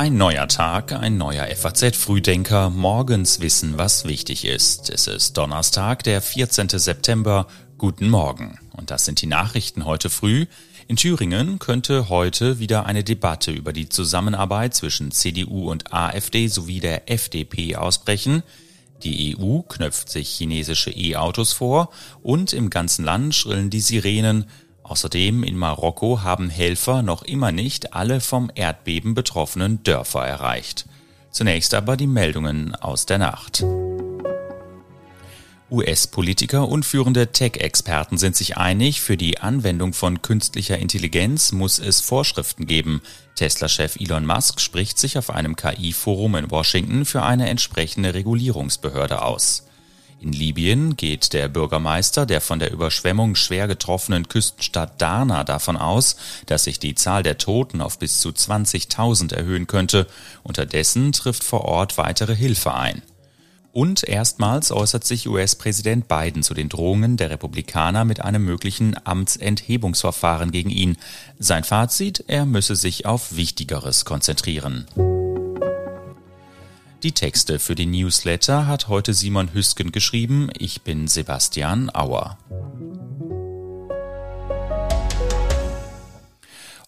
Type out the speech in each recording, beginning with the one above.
Ein neuer Tag, ein neuer FAZ-Frühdenker. Morgens wissen, was wichtig ist. Es ist Donnerstag, der 14. September. Guten Morgen. Und das sind die Nachrichten heute früh. In Thüringen könnte heute wieder eine Debatte über die Zusammenarbeit zwischen CDU und AfD sowie der FDP ausbrechen. Die EU knöpft sich chinesische E-Autos vor und im ganzen Land schrillen die Sirenen. Außerdem in Marokko haben Helfer noch immer nicht alle vom Erdbeben betroffenen Dörfer erreicht. Zunächst aber die Meldungen aus der Nacht. US-Politiker und führende Tech-Experten sind sich einig, für die Anwendung von künstlicher Intelligenz muss es Vorschriften geben. Tesla-Chef Elon Musk spricht sich auf einem KI-Forum in Washington für eine entsprechende Regulierungsbehörde aus. In Libyen geht der Bürgermeister der von der Überschwemmung schwer getroffenen Küstenstadt Darna davon aus, dass sich die Zahl der Toten auf bis zu 20.000 erhöhen könnte. Unterdessen trifft vor Ort weitere Hilfe ein. Und erstmals äußert sich US-Präsident Biden zu den Drohungen der Republikaner mit einem möglichen Amtsenthebungsverfahren gegen ihn. Sein Fazit, er müsse sich auf Wichtigeres konzentrieren. Die Texte für die Newsletter hat heute Simon Hüsken geschrieben. Ich bin Sebastian Auer.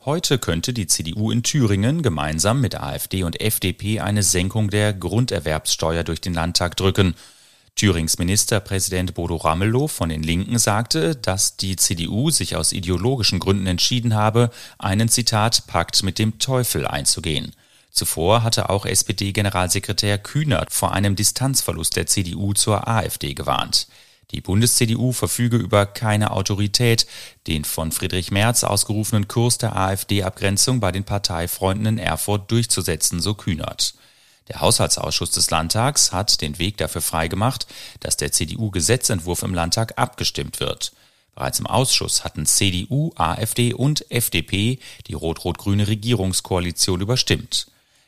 Heute könnte die CDU in Thüringen gemeinsam mit AfD und FDP eine Senkung der Grunderwerbssteuer durch den Landtag drücken. Thürings Ministerpräsident Bodo Ramelow von den Linken sagte, dass die CDU sich aus ideologischen Gründen entschieden habe, einen Zitat Pakt mit dem Teufel einzugehen. Zuvor hatte auch SPD-Generalsekretär Kühnert vor einem Distanzverlust der CDU zur AfD gewarnt. Die Bundes-CDU verfüge über keine Autorität, den von Friedrich Merz ausgerufenen Kurs der AfD-Abgrenzung bei den Parteifreunden in Erfurt durchzusetzen, so Kühnert. Der Haushaltsausschuss des Landtags hat den Weg dafür freigemacht, dass der CDU-Gesetzentwurf im Landtag abgestimmt wird. Bereits im Ausschuss hatten CDU, AfD und FDP die rot-rot-grüne Regierungskoalition überstimmt.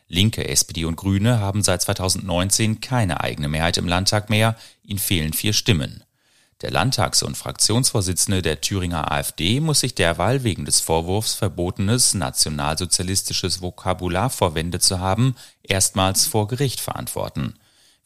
Linke, SPD und Grüne haben seit 2019 keine eigene Mehrheit im Landtag mehr, ihnen fehlen vier Stimmen. Der Landtags- und Fraktionsvorsitzende der Thüringer AfD muss sich derweil wegen des Vorwurfs verbotenes nationalsozialistisches Vokabular verwendet zu haben, erstmals vor Gericht verantworten.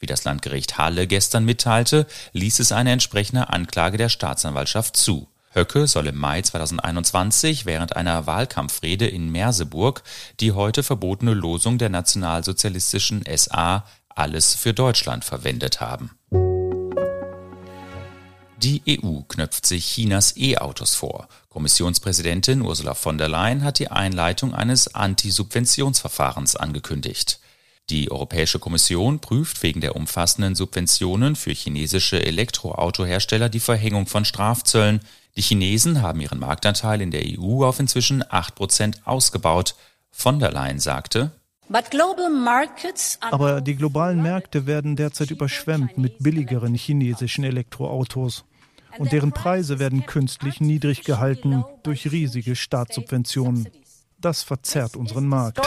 Wie das Landgericht Halle gestern mitteilte, ließ es eine entsprechende Anklage der Staatsanwaltschaft zu. Höcke soll im Mai 2021 während einer Wahlkampfrede in Merseburg die heute verbotene Losung der nationalsozialistischen SA Alles für Deutschland verwendet haben. Die EU knöpft sich Chinas E-Autos vor. Kommissionspräsidentin Ursula von der Leyen hat die Einleitung eines Antisubventionsverfahrens angekündigt. Die Europäische Kommission prüft wegen der umfassenden Subventionen für chinesische Elektroautohersteller die Verhängung von Strafzöllen. Die Chinesen haben ihren Marktanteil in der EU auf inzwischen 8 Prozent ausgebaut. Von der Leyen sagte, aber die globalen Märkte werden derzeit überschwemmt mit billigeren chinesischen Elektroautos. Und deren Preise werden künstlich niedrig gehalten durch riesige Staatssubventionen. Das verzerrt unseren Markt.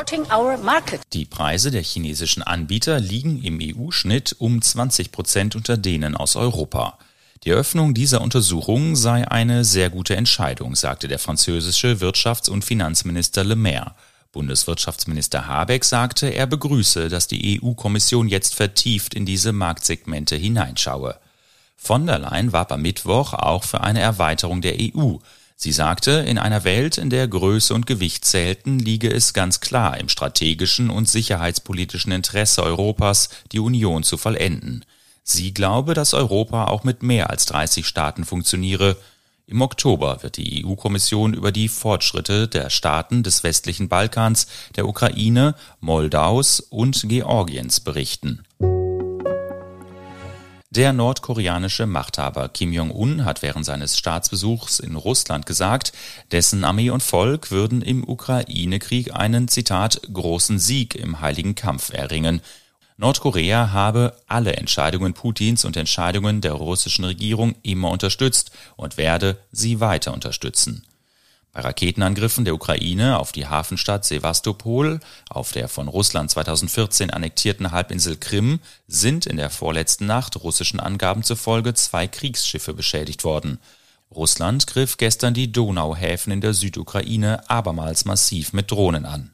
Die Preise der chinesischen Anbieter liegen im EU-Schnitt um 20 Prozent unter denen aus Europa. Die Eröffnung dieser Untersuchung sei eine sehr gute Entscheidung, sagte der französische Wirtschafts- und Finanzminister Le Maire. Bundeswirtschaftsminister Habeck sagte, er begrüße, dass die EU-Kommission jetzt vertieft in diese Marktsegmente hineinschaue. Von der Leyen warb am Mittwoch auch für eine Erweiterung der EU. Sie sagte, in einer Welt, in der Größe und Gewicht zählten, liege es ganz klar im strategischen und sicherheitspolitischen Interesse Europas, die Union zu vollenden. Sie glaube, dass Europa auch mit mehr als 30 Staaten funktioniere. Im Oktober wird die EU-Kommission über die Fortschritte der Staaten des westlichen Balkans, der Ukraine, Moldaus und Georgiens berichten. Der nordkoreanische Machthaber Kim Jong-un hat während seines Staatsbesuchs in Russland gesagt, dessen Armee und Volk würden im Ukraine-Krieg einen, Zitat, großen Sieg im heiligen Kampf erringen. Nordkorea habe alle Entscheidungen Putins und Entscheidungen der russischen Regierung immer unterstützt und werde sie weiter unterstützen. Bei Raketenangriffen der Ukraine auf die Hafenstadt Sevastopol, auf der von Russland 2014 annektierten Halbinsel Krim, sind in der vorletzten Nacht russischen Angaben zufolge zwei Kriegsschiffe beschädigt worden. Russland griff gestern die Donauhäfen in der Südukraine abermals massiv mit Drohnen an.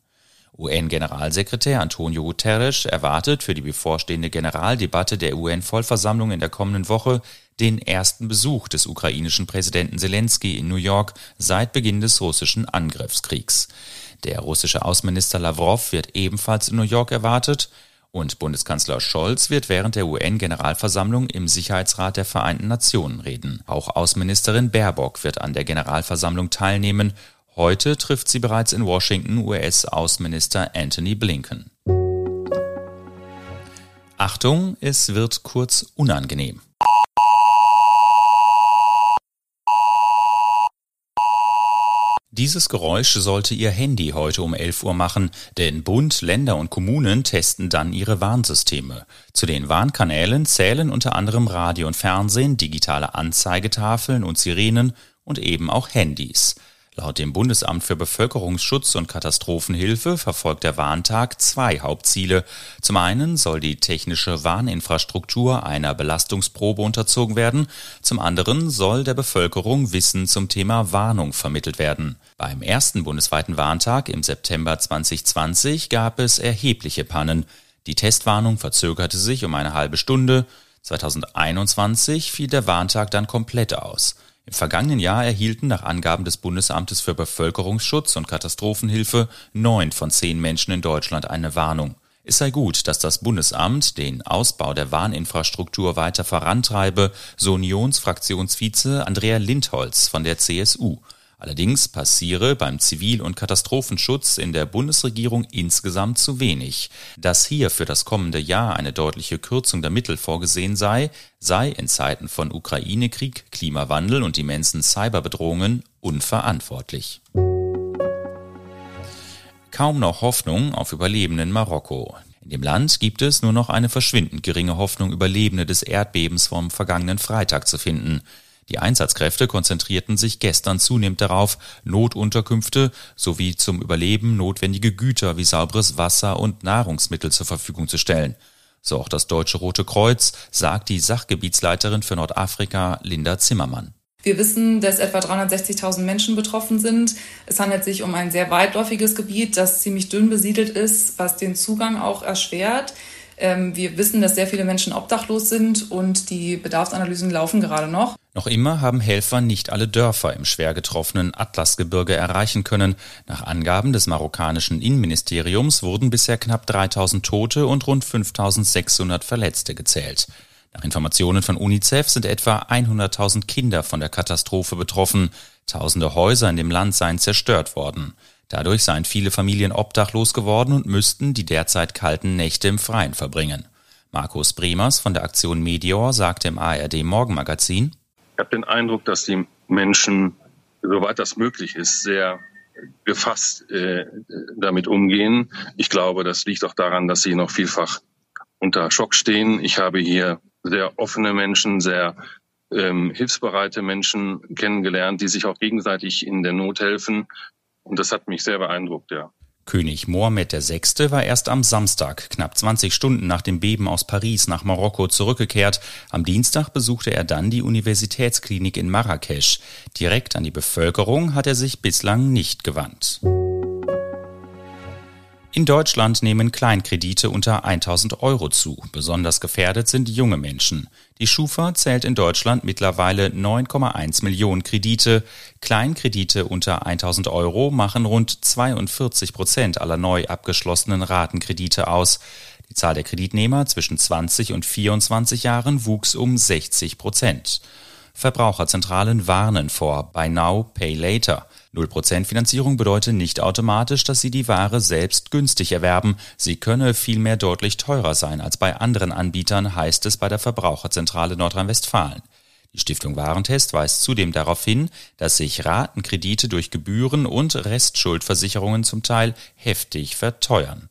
UN-Generalsekretär Antonio Guterres erwartet für die bevorstehende Generaldebatte der UN-Vollversammlung in der kommenden Woche den ersten Besuch des ukrainischen Präsidenten Zelensky in New York seit Beginn des russischen Angriffskriegs. Der russische Außenminister Lavrov wird ebenfalls in New York erwartet und Bundeskanzler Scholz wird während der UN-Generalversammlung im Sicherheitsrat der Vereinten Nationen reden. Auch Außenministerin Baerbock wird an der Generalversammlung teilnehmen. Heute trifft sie bereits in Washington US-Außenminister Anthony Blinken. Achtung, es wird kurz unangenehm. Dieses Geräusch sollte Ihr Handy heute um 11 Uhr machen, denn Bund, Länder und Kommunen testen dann ihre Warnsysteme. Zu den Warnkanälen zählen unter anderem Radio und Fernsehen, digitale Anzeigetafeln und Sirenen und eben auch Handys. Laut dem Bundesamt für Bevölkerungsschutz und Katastrophenhilfe verfolgt der Warntag zwei Hauptziele. Zum einen soll die technische Warninfrastruktur einer Belastungsprobe unterzogen werden, zum anderen soll der Bevölkerung Wissen zum Thema Warnung vermittelt werden. Beim ersten bundesweiten Warntag im September 2020 gab es erhebliche Pannen. Die Testwarnung verzögerte sich um eine halbe Stunde. 2021 fiel der Warntag dann komplett aus. Im vergangenen Jahr erhielten nach Angaben des Bundesamtes für Bevölkerungsschutz und Katastrophenhilfe neun von zehn Menschen in Deutschland eine Warnung. Es sei gut, dass das Bundesamt den Ausbau der Warninfrastruktur weiter vorantreibe, so Unionsfraktionsvize Andrea Lindholz von der CSU. Allerdings passiere beim Zivil- und Katastrophenschutz in der Bundesregierung insgesamt zu wenig. Dass hier für das kommende Jahr eine deutliche Kürzung der Mittel vorgesehen sei, sei in Zeiten von Ukraine-Krieg, Klimawandel und immensen Cyberbedrohungen unverantwortlich. Kaum noch Hoffnung auf Überlebenden in Marokko. In dem Land gibt es nur noch eine verschwindend geringe Hoffnung, Überlebende des Erdbebens vom vergangenen Freitag zu finden. Die Einsatzkräfte konzentrierten sich gestern zunehmend darauf, Notunterkünfte sowie zum Überleben notwendige Güter wie sauberes Wasser und Nahrungsmittel zur Verfügung zu stellen. So auch das Deutsche Rote Kreuz, sagt die Sachgebietsleiterin für Nordafrika Linda Zimmermann. Wir wissen, dass etwa 360.000 Menschen betroffen sind. Es handelt sich um ein sehr weitläufiges Gebiet, das ziemlich dünn besiedelt ist, was den Zugang auch erschwert. Ähm, wir wissen, dass sehr viele Menschen obdachlos sind und die Bedarfsanalysen laufen gerade noch. Noch immer haben Helfer nicht alle Dörfer im schwer getroffenen Atlasgebirge erreichen können. Nach Angaben des marokkanischen Innenministeriums wurden bisher knapp 3000 Tote und rund 5600 Verletzte gezählt. Nach Informationen von UNICEF sind etwa 100.000 Kinder von der Katastrophe betroffen. Tausende Häuser in dem Land seien zerstört worden. Dadurch seien viele Familien obdachlos geworden und müssten die derzeit kalten Nächte im Freien verbringen. Markus Bremers von der Aktion Medior sagte im ARD Morgenmagazin, Ich habe den Eindruck, dass die Menschen, soweit das möglich ist, sehr gefasst äh, damit umgehen. Ich glaube, das liegt auch daran, dass sie noch vielfach unter Schock stehen. Ich habe hier sehr offene Menschen, sehr ähm, hilfsbereite Menschen kennengelernt, die sich auch gegenseitig in der Not helfen. Und das hat mich sehr beeindruckt, ja. König Mohammed VI. war erst am Samstag, knapp 20 Stunden nach dem Beben aus Paris nach Marokko zurückgekehrt. Am Dienstag besuchte er dann die Universitätsklinik in Marrakesch. Direkt an die Bevölkerung hat er sich bislang nicht gewandt. In Deutschland nehmen Kleinkredite unter 1000 Euro zu. Besonders gefährdet sind junge Menschen. Die Schufa zählt in Deutschland mittlerweile 9,1 Millionen Kredite. Kleinkredite unter 1000 Euro machen rund 42 Prozent aller neu abgeschlossenen Ratenkredite aus. Die Zahl der Kreditnehmer zwischen 20 und 24 Jahren wuchs um 60 Prozent. Verbraucherzentralen warnen vor Buy Now, Pay Later. 0% Finanzierung bedeutet nicht automatisch, dass Sie die Ware selbst günstig erwerben. Sie könne vielmehr deutlich teurer sein als bei anderen Anbietern, heißt es bei der Verbraucherzentrale Nordrhein-Westfalen. Die Stiftung Warentest weist zudem darauf hin, dass sich Ratenkredite durch Gebühren und Restschuldversicherungen zum Teil heftig verteuern.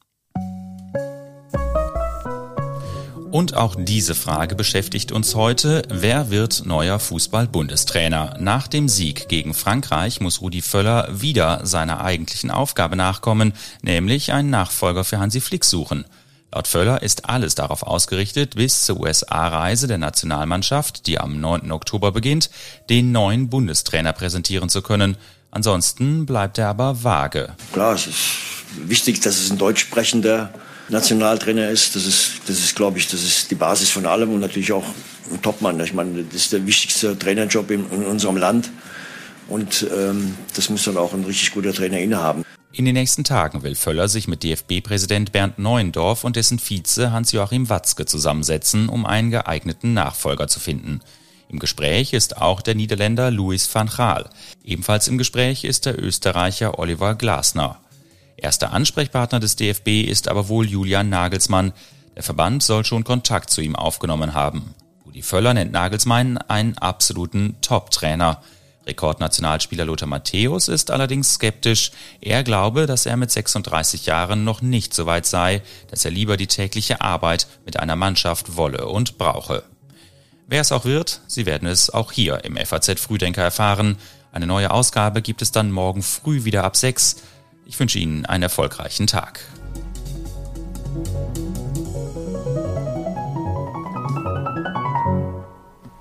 Und auch diese Frage beschäftigt uns heute. Wer wird neuer Fußball-Bundestrainer? Nach dem Sieg gegen Frankreich muss Rudi Völler wieder seiner eigentlichen Aufgabe nachkommen, nämlich einen Nachfolger für Hansi Flick suchen. Laut Völler ist alles darauf ausgerichtet, bis zur USA-Reise der Nationalmannschaft, die am 9. Oktober beginnt, den neuen Bundestrainer präsentieren zu können. Ansonsten bleibt er aber vage. Klar, es ist wichtig, dass es ein deutsch sprechender Nationaltrainer ist. Das ist, das ist, glaube ich, das ist die Basis von allem und natürlich auch ein Topmann. Ich meine, das ist der wichtigste Trainerjob in, in unserem Land und ähm, das muss dann auch ein richtig guter Trainer innehaben. In den nächsten Tagen will Völler sich mit DFB-Präsident Bernd Neuendorf und dessen Vize Hans-Joachim Watzke zusammensetzen, um einen geeigneten Nachfolger zu finden. Im Gespräch ist auch der Niederländer Louis van Gaal. Ebenfalls im Gespräch ist der Österreicher Oliver Glasner. Erster Ansprechpartner des DFB ist aber wohl Julian Nagelsmann. Der Verband soll schon Kontakt zu ihm aufgenommen haben. Rudi Völler nennt Nagelsmann einen absoluten Top-Trainer. Rekordnationalspieler Lothar Matthäus ist allerdings skeptisch. Er glaube, dass er mit 36 Jahren noch nicht so weit sei, dass er lieber die tägliche Arbeit mit einer Mannschaft wolle und brauche. Wer es auch wird, Sie werden es auch hier im FAZ Frühdenker erfahren. Eine neue Ausgabe gibt es dann morgen früh wieder ab 6. Ich wünsche Ihnen einen erfolgreichen Tag.